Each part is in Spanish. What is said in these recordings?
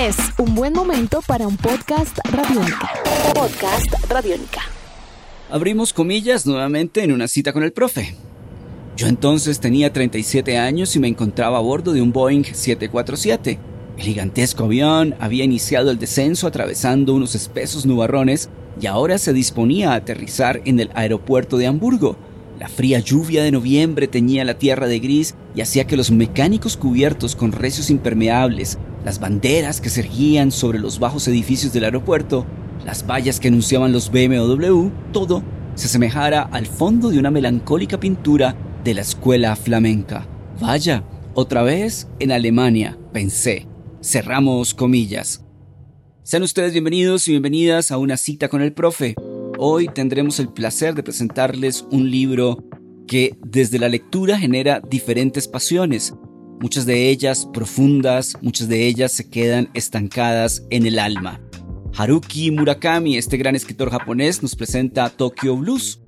Es un buen momento para un podcast radiónica. Podcast radiónica. Abrimos comillas nuevamente en una cita con el profe. Yo entonces tenía 37 años y me encontraba a bordo de un Boeing 747. El gigantesco avión había iniciado el descenso atravesando unos espesos nubarrones y ahora se disponía a aterrizar en el aeropuerto de Hamburgo. La fría lluvia de noviembre teñía la tierra de gris y hacía que los mecánicos cubiertos con recios impermeables, las banderas que se erguían sobre los bajos edificios del aeropuerto, las vallas que anunciaban los BMW, todo se asemejara al fondo de una melancólica pintura de la escuela flamenca. Vaya, otra vez en Alemania, pensé. Cerramos comillas. Sean ustedes bienvenidos y bienvenidas a una cita con el profe. Hoy tendremos el placer de presentarles un libro que desde la lectura genera diferentes pasiones, muchas de ellas profundas, muchas de ellas se quedan estancadas en el alma. Haruki Murakami, este gran escritor japonés, nos presenta Tokyo Blues,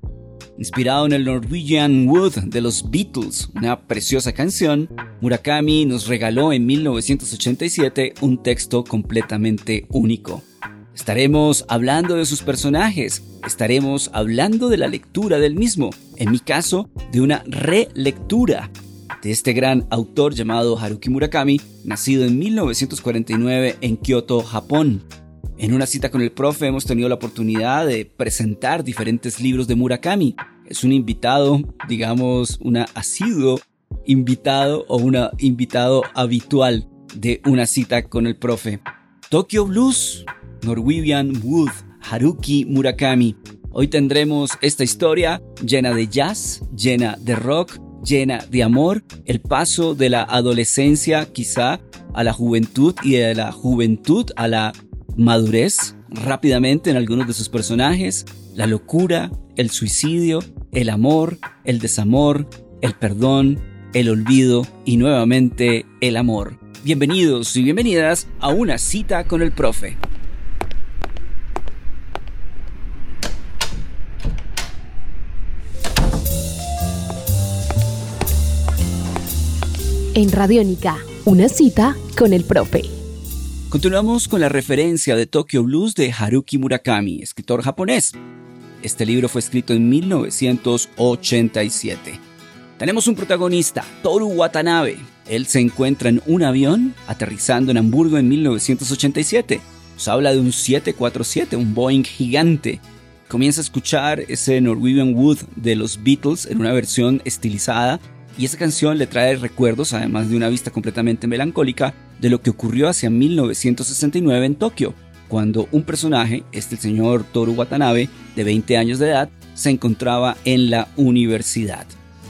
Inspirado en el Norwegian Wood de los Beatles, una preciosa canción, Murakami nos regaló en 1987 un texto completamente único. Estaremos hablando de sus personajes, estaremos hablando de la lectura del mismo, en mi caso, de una relectura de este gran autor llamado Haruki Murakami, nacido en 1949 en Kioto, Japón. En una cita con el profe hemos tenido la oportunidad de presentar diferentes libros de Murakami. Es un invitado, digamos, una asiduo invitado o una invitado habitual de una cita con el profe. Tokyo Blues, Norwegian Wood, Haruki Murakami. Hoy tendremos esta historia llena de jazz, llena de rock, llena de amor, el paso de la adolescencia quizá a la juventud y de la juventud a la madurez rápidamente en algunos de sus personajes, la locura, el suicidio, el amor, el desamor, el perdón, el olvido y nuevamente el amor. Bienvenidos y bienvenidas a una cita con el profe. En Radiónica, una cita con el profe. Continuamos con la referencia de Tokyo Blues de Haruki Murakami, escritor japonés. Este libro fue escrito en 1987. Tenemos un protagonista, Toru Watanabe. Él se encuentra en un avión aterrizando en Hamburgo en 1987. Nos habla de un 747, un Boeing gigante. Comienza a escuchar ese Norwegian Wood de los Beatles en una versión estilizada y esa canción le trae recuerdos, además de una vista completamente melancólica, de lo que ocurrió hacia 1969 en Tokio, cuando un personaje, este el señor Toru Watanabe, de 20 años de edad, se encontraba en la universidad.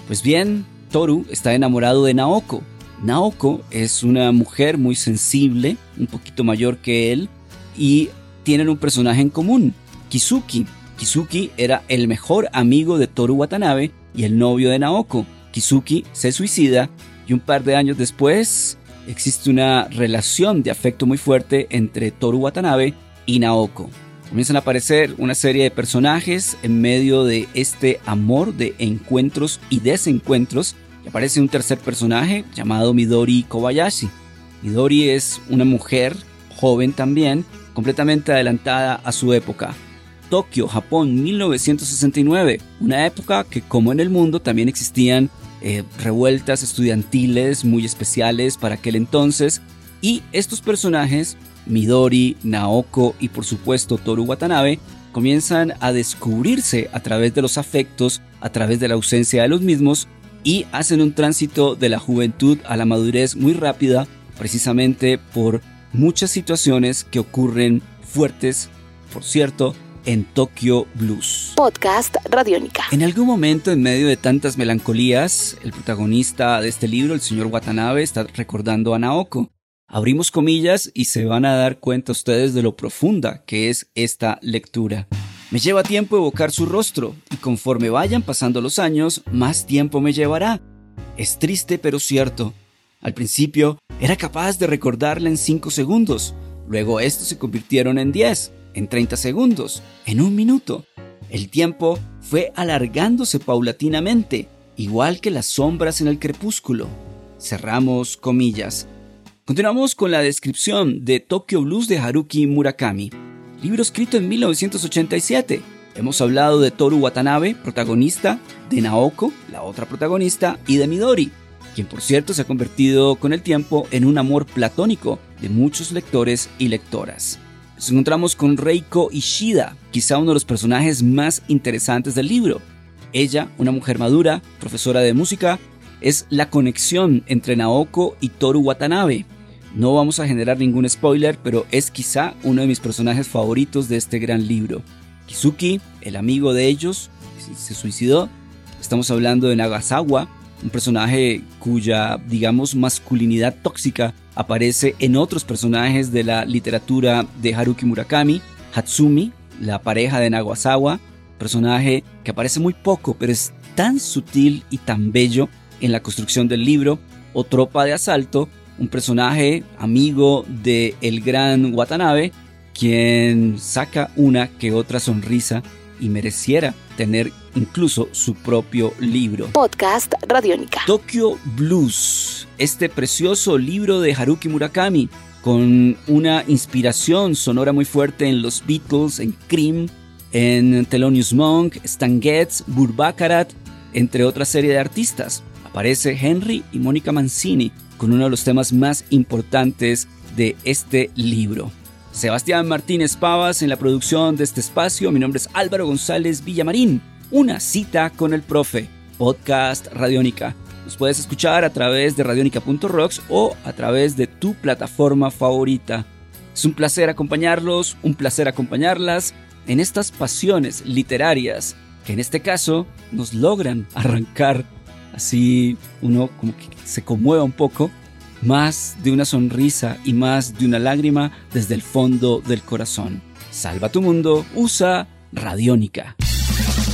Pues bien, Toru está enamorado de Naoko. Naoko es una mujer muy sensible, un poquito mayor que él, y tienen un personaje en común, Kizuki. Kizuki era el mejor amigo de Toru Watanabe y el novio de Naoko. Kizuki se suicida y un par de años después existe una relación de afecto muy fuerte entre Toru Watanabe y Naoko. Comienzan a aparecer una serie de personajes en medio de este amor de encuentros y desencuentros y aparece un tercer personaje llamado Midori Kobayashi. Midori es una mujer joven también, completamente adelantada a su época. Tokio, Japón, 1969, una época que como en el mundo también existían eh, revueltas estudiantiles muy especiales para aquel entonces. Y estos personajes, Midori, Naoko y por supuesto Toru Watanabe, comienzan a descubrirse a través de los afectos, a través de la ausencia de los mismos y hacen un tránsito de la juventud a la madurez muy rápida, precisamente por muchas situaciones que ocurren fuertes, por cierto, en Tokyo Blues. Podcast Radiónica. En algún momento, en medio de tantas melancolías, el protagonista de este libro, el señor Watanabe, está recordando a Naoko. Abrimos comillas y se van a dar cuenta ustedes de lo profunda que es esta lectura. Me lleva tiempo evocar su rostro, y conforme vayan pasando los años, más tiempo me llevará. Es triste pero cierto. Al principio era capaz de recordarla en 5 segundos, luego estos se convirtieron en 10 en 30 segundos, en un minuto. El tiempo fue alargándose paulatinamente, igual que las sombras en el crepúsculo. Cerramos comillas. Continuamos con la descripción de Tokyo Blues de Haruki Murakami, libro escrito en 1987. Hemos hablado de Toru Watanabe, protagonista, de Naoko, la otra protagonista, y de Midori, quien por cierto se ha convertido con el tiempo en un amor platónico de muchos lectores y lectoras. Nos encontramos con Reiko Ishida, quizá uno de los personajes más interesantes del libro. Ella, una mujer madura, profesora de música, es la conexión entre Naoko y Toru Watanabe. No vamos a generar ningún spoiler, pero es quizá uno de mis personajes favoritos de este gran libro. Kizuki, el amigo de ellos, se suicidó. Estamos hablando de Nagasawa, un personaje cuya, digamos, masculinidad tóxica aparece en otros personajes de la literatura de Haruki Murakami, Hatsumi, la pareja de Nagasawa, personaje que aparece muy poco, pero es tan sutil y tan bello en la construcción del libro, o Tropa de Asalto, un personaje amigo de el gran Watanabe, quien saca una que otra sonrisa y mereciera tener incluso su propio libro. Podcast Radiónica. Tokyo Blues, este precioso libro de Haruki Murakami, con una inspiración sonora muy fuerte en los Beatles, en Cream, en Thelonious Monk, Stan Getz, Burbakarat, entre otra serie de artistas. Aparece Henry y Mónica Mancini con uno de los temas más importantes de este libro. Sebastián Martínez Pavas en la producción de este espacio. Mi nombre es Álvaro González Villamarín. Una cita con el profe. Podcast Radiónica. Nos puedes escuchar a través de radionica.rocks o a través de tu plataforma favorita. Es un placer acompañarlos, un placer acompañarlas en estas pasiones literarias que en este caso nos logran arrancar así uno como que se conmueva un poco más de una sonrisa y más de una lágrima desde el fondo del corazón. Salva tu mundo, usa Radiónica.